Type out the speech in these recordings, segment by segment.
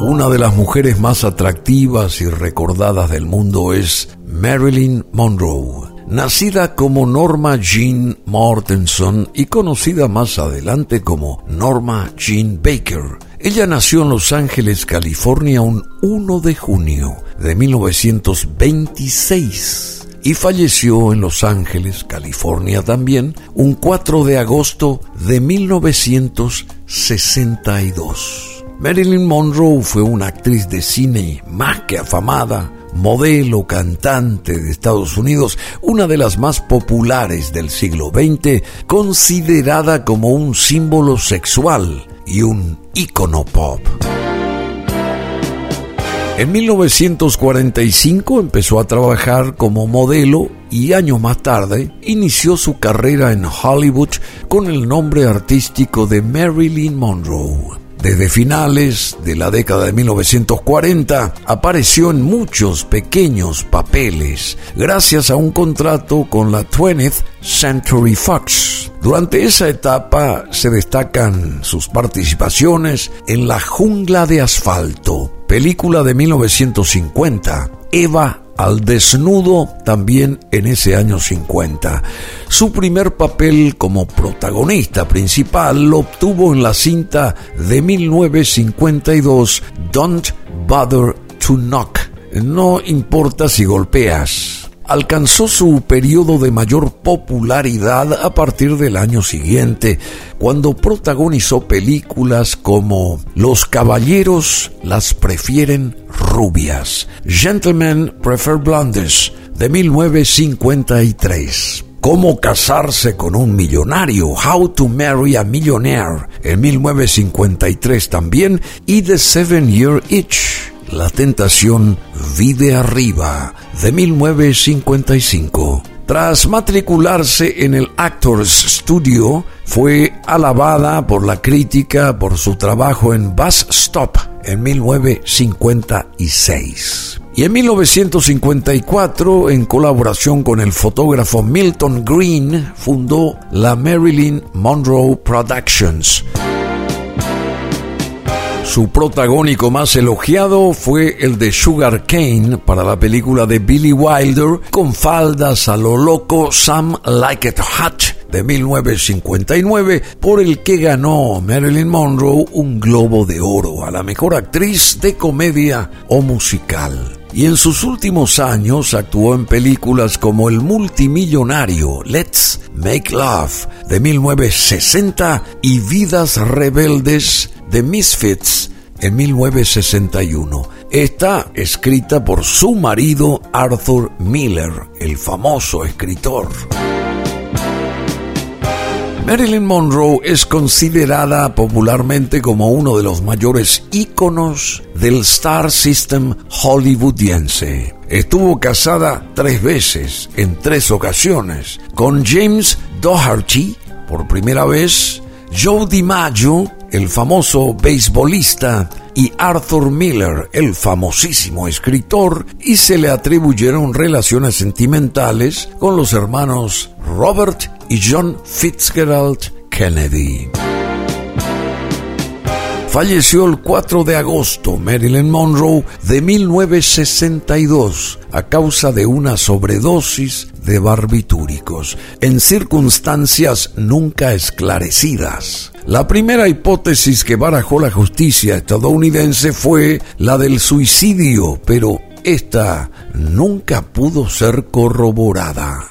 Una de las mujeres más atractivas y recordadas del mundo es Marilyn Monroe. Nacida como Norma Jean Mortenson y conocida más adelante como Norma Jean Baker, ella nació en Los Ángeles, California, un 1 de junio de 1926 y falleció en Los Ángeles, California también, un 4 de agosto de 1962. Marilyn Monroe fue una actriz de cine más que afamada, modelo, cantante de Estados Unidos, una de las más populares del siglo XX, considerada como un símbolo sexual y un ícono pop. En 1945 empezó a trabajar como modelo y años más tarde inició su carrera en Hollywood con el nombre artístico de Marilyn Monroe. Desde finales de la década de 1940 apareció en muchos pequeños papeles gracias a un contrato con la 20th Century Fox. Durante esa etapa se destacan sus participaciones en La jungla de asfalto, película de 1950, Eva al desnudo también en ese año 50. Su primer papel como protagonista principal lo obtuvo en la cinta de 1952 Don't Bother to Knock. No importa si golpeas alcanzó su periodo de mayor popularidad a partir del año siguiente, cuando protagonizó películas como Los caballeros las prefieren rubias, Gentlemen Prefer Blondes, de 1953. Cómo casarse con un millonario, How to Marry a Millionaire, en 1953 también, y The Seven Year Itch, La Tentación Vive Arriba, de 1955. Tras matricularse en el Actors Studio, fue alabada por la crítica por su trabajo en Bus Stop en 1956. Y en 1954, en colaboración con el fotógrafo Milton Green, fundó la Marilyn Monroe Productions su protagónico más elogiado fue el de Sugar Cane para la película de Billy Wilder con faldas a lo loco Some Like It Hot de 1959 por el que ganó Marilyn Monroe un Globo de Oro a la mejor actriz de comedia o musical. Y en sus últimos años actuó en películas como El multimillonario Let's Make Love de 1960 y Vidas Rebeldes The Misfits en 1961. Está escrita por su marido Arthur Miller, el famoso escritor. Marilyn Monroe es considerada popularmente como uno de los mayores íconos del Star System hollywoodiense. Estuvo casada tres veces, en tres ocasiones, con James Doherty por primera vez, Joe DiMaggio el famoso beisbolista, y Arthur Miller, el famosísimo escritor, y se le atribuyeron relaciones sentimentales con los hermanos Robert y John Fitzgerald Kennedy. Falleció el 4 de agosto Marilyn Monroe de 1962 a causa de una sobredosis de barbitúricos en circunstancias nunca esclarecidas. La primera hipótesis que barajó la justicia estadounidense fue la del suicidio, pero esta nunca pudo ser corroborada.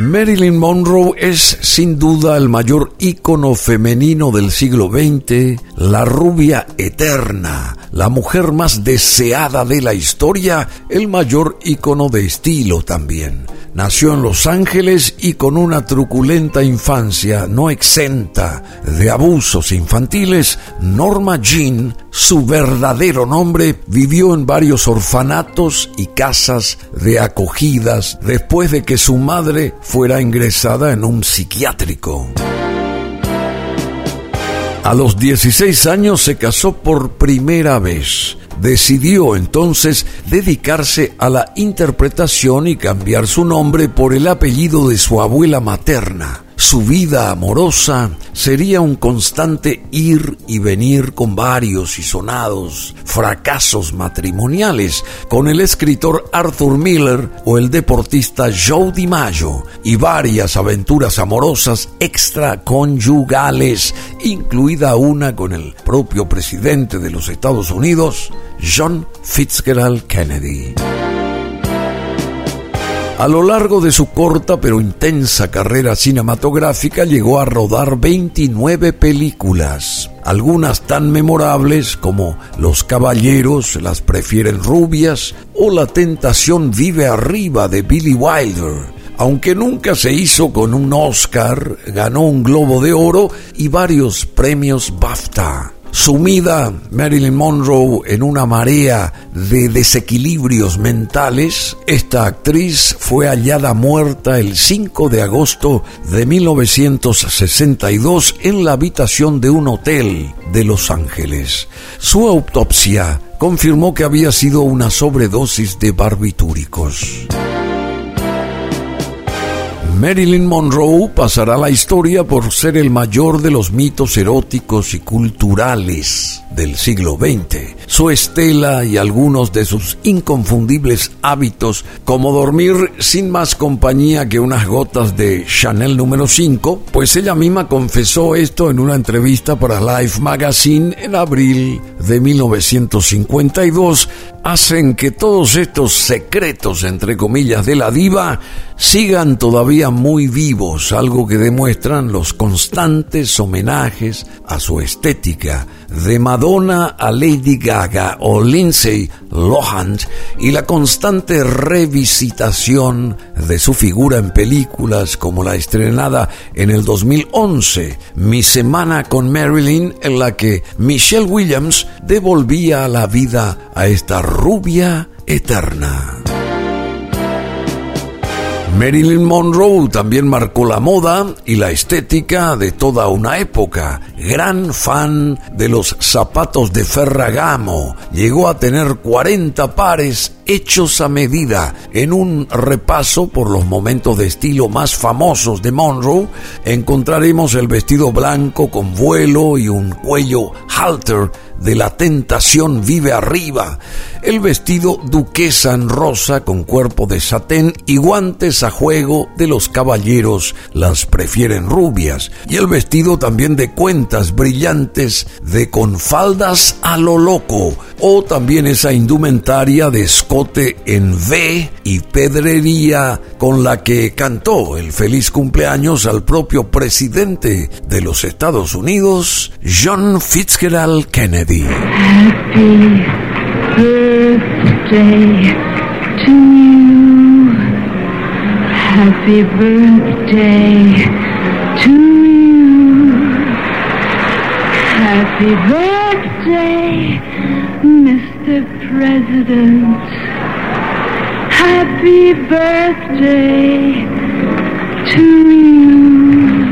Marilyn Monroe es sin duda el mayor ícono femenino del siglo XX, la rubia eterna, la mujer más deseada de la historia, el mayor ícono de estilo también. Nació en Los Ángeles y con una truculenta infancia no exenta de abusos infantiles, Norma Jean, su verdadero nombre, vivió en varios orfanatos y casas de acogidas después de que su madre fuera ingresada en un psiquiátrico. A los 16 años se casó por primera vez decidió entonces dedicarse a la interpretación y cambiar su nombre por el apellido de su abuela materna. Su vida amorosa sería un constante ir y venir con varios y sonados fracasos matrimoniales con el escritor Arthur Miller o el deportista Joe DiMaggio y varias aventuras amorosas extraconyugales, incluida una con el propio presidente de los Estados Unidos, John Fitzgerald Kennedy. A lo largo de su corta pero intensa carrera cinematográfica llegó a rodar 29 películas, algunas tan memorables como Los Caballeros las prefieren rubias o La Tentación vive arriba de Billy Wilder. Aunque nunca se hizo con un Oscar, ganó un Globo de Oro y varios premios BAFTA. Sumida Marilyn Monroe en una marea de desequilibrios mentales, esta actriz fue hallada muerta el 5 de agosto de 1962 en la habitación de un hotel de Los Ángeles. Su autopsia confirmó que había sido una sobredosis de barbitúricos. Marilyn Monroe pasará la historia por ser el mayor de los mitos eróticos y culturales del siglo XX. Su estela y algunos de sus inconfundibles hábitos, como dormir sin más compañía que unas gotas de Chanel número 5, pues ella misma confesó esto en una entrevista para Life Magazine en abril de 1952, hacen que todos estos secretos, entre comillas, de la diva sigan todavía muy vivos, algo que demuestran los constantes homenajes a su estética, de Madonna a Lady Gaga o Lindsay Lohan, y la constante revisitación de su figura en películas como la estrenada en el 2011, Mi Semana con Marilyn, en la que Michelle Williams devolvía la vida a esta rubia eterna. Marilyn Monroe también marcó la moda y la estética de toda una época. Gran fan de los zapatos de Ferragamo, llegó a tener 40 pares hechos a medida. En un repaso por los momentos de estilo más famosos de Monroe, encontraremos el vestido blanco con vuelo y un cuello halter de la tentación vive arriba, el vestido duquesa en rosa con cuerpo de satén y guantes a juego de los caballeros las prefieren rubias, y el vestido también de cuentas brillantes de con faldas a lo loco, o también esa indumentaria de escote en V y pedrería con la que cantó el feliz cumpleaños al propio presidente de los Estados Unidos, John Fitzgerald Kennedy. Happy birthday to. Happy birthday to you. Happy birthday, President. Happy birthday to.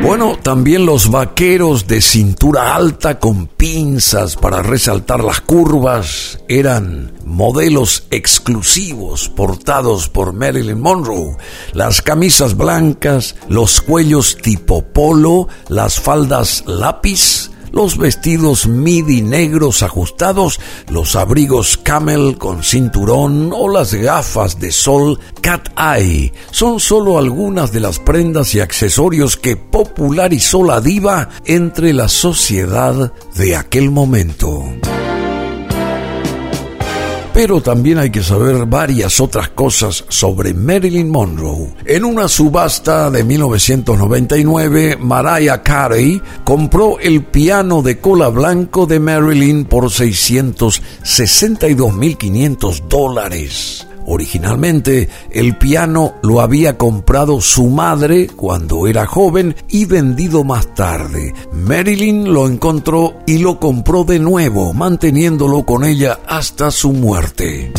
Bueno, también los vaqueros de cintura alta con pinzas para resaltar las curvas eran modelos exclusivos portados por Marilyn Monroe. Las camisas blancas, los cuellos tipo polo, las faldas lápiz, los vestidos midi negros ajustados, los abrigos camel con cinturón o las gafas de sol cat eye son solo algunas de las prendas y accesorios que popularizó la diva entre la sociedad de aquel momento. Pero también hay que saber varias otras cosas sobre Marilyn Monroe. En una subasta de 1999, Mariah Carey compró el piano de cola blanco de Marilyn por 662.500 dólares. Originalmente, el piano lo había comprado su madre cuando era joven y vendido más tarde. Marilyn lo encontró y lo compró de nuevo, manteniéndolo con ella hasta su muerte.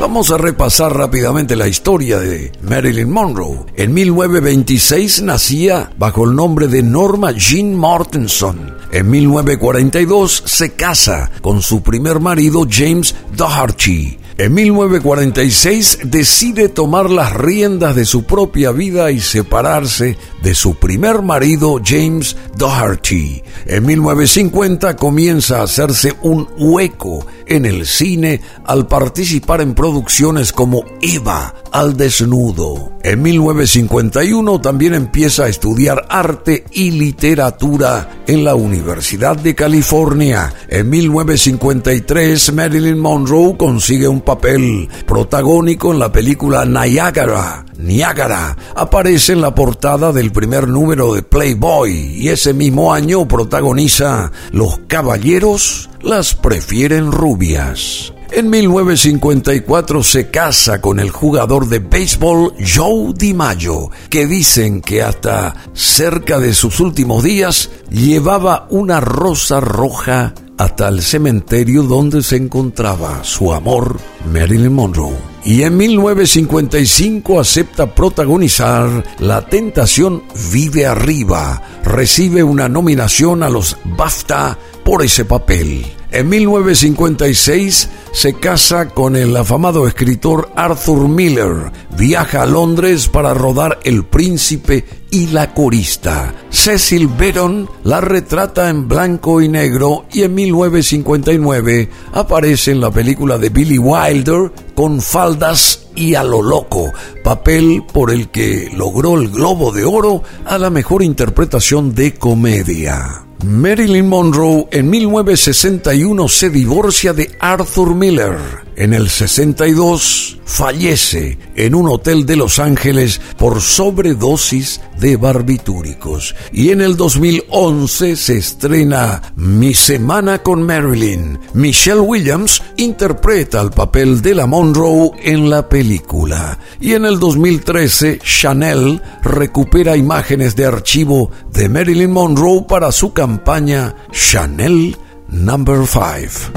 Vamos a repasar rápidamente la historia de Marilyn Monroe. En 1926 nacía bajo el nombre de Norma Jean Mortenson. En 1942 se casa con su primer marido James Doherty. En 1946 decide tomar las riendas de su propia vida y separarse de su primer marido James Doherty. En 1950 comienza a hacerse un hueco en el cine al participar en producciones como Eva al desnudo. En 1951 también empieza a estudiar arte y literatura en la Universidad de California. En 1953 Marilyn Monroe consigue un papel protagónico en la película Niagara. Niagara aparece en la portada del primer número de Playboy y ese mismo año protagoniza Los Caballeros las prefieren rubias. En 1954 se casa con el jugador de béisbol Joe DiMaggio, que dicen que hasta cerca de sus últimos días llevaba una rosa roja hasta el cementerio donde se encontraba su amor, Marilyn Monroe. Y en 1955 acepta protagonizar La Tentación Vive Arriba. Recibe una nominación a los BAFTA por ese papel. En 1956 se casa con el afamado escritor Arthur Miller. Viaja a Londres para rodar El Príncipe y la corista. Cecil Beaton la retrata en blanco y negro y en 1959 aparece en la película de Billy Wilder con faldas y a lo loco, papel por el que logró el Globo de Oro a la mejor interpretación de comedia. Marilyn Monroe en 1961 se divorcia de Arthur Miller. En el 62 fallece en un hotel de Los Ángeles por sobredosis de barbitúricos. Y en el 2011 se estrena Mi Semana con Marilyn. Michelle Williams interpreta el papel de la Monroe en la película. Y en el 2013 Chanel recupera imágenes de archivo de Marilyn Monroe para su campaña Chanel Number 5.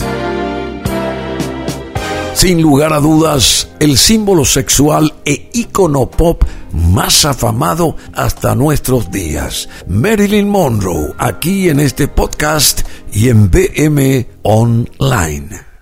Sin lugar a dudas, el símbolo sexual e ícono pop más afamado hasta nuestros días. Marilyn Monroe, aquí en este podcast y en BM Online.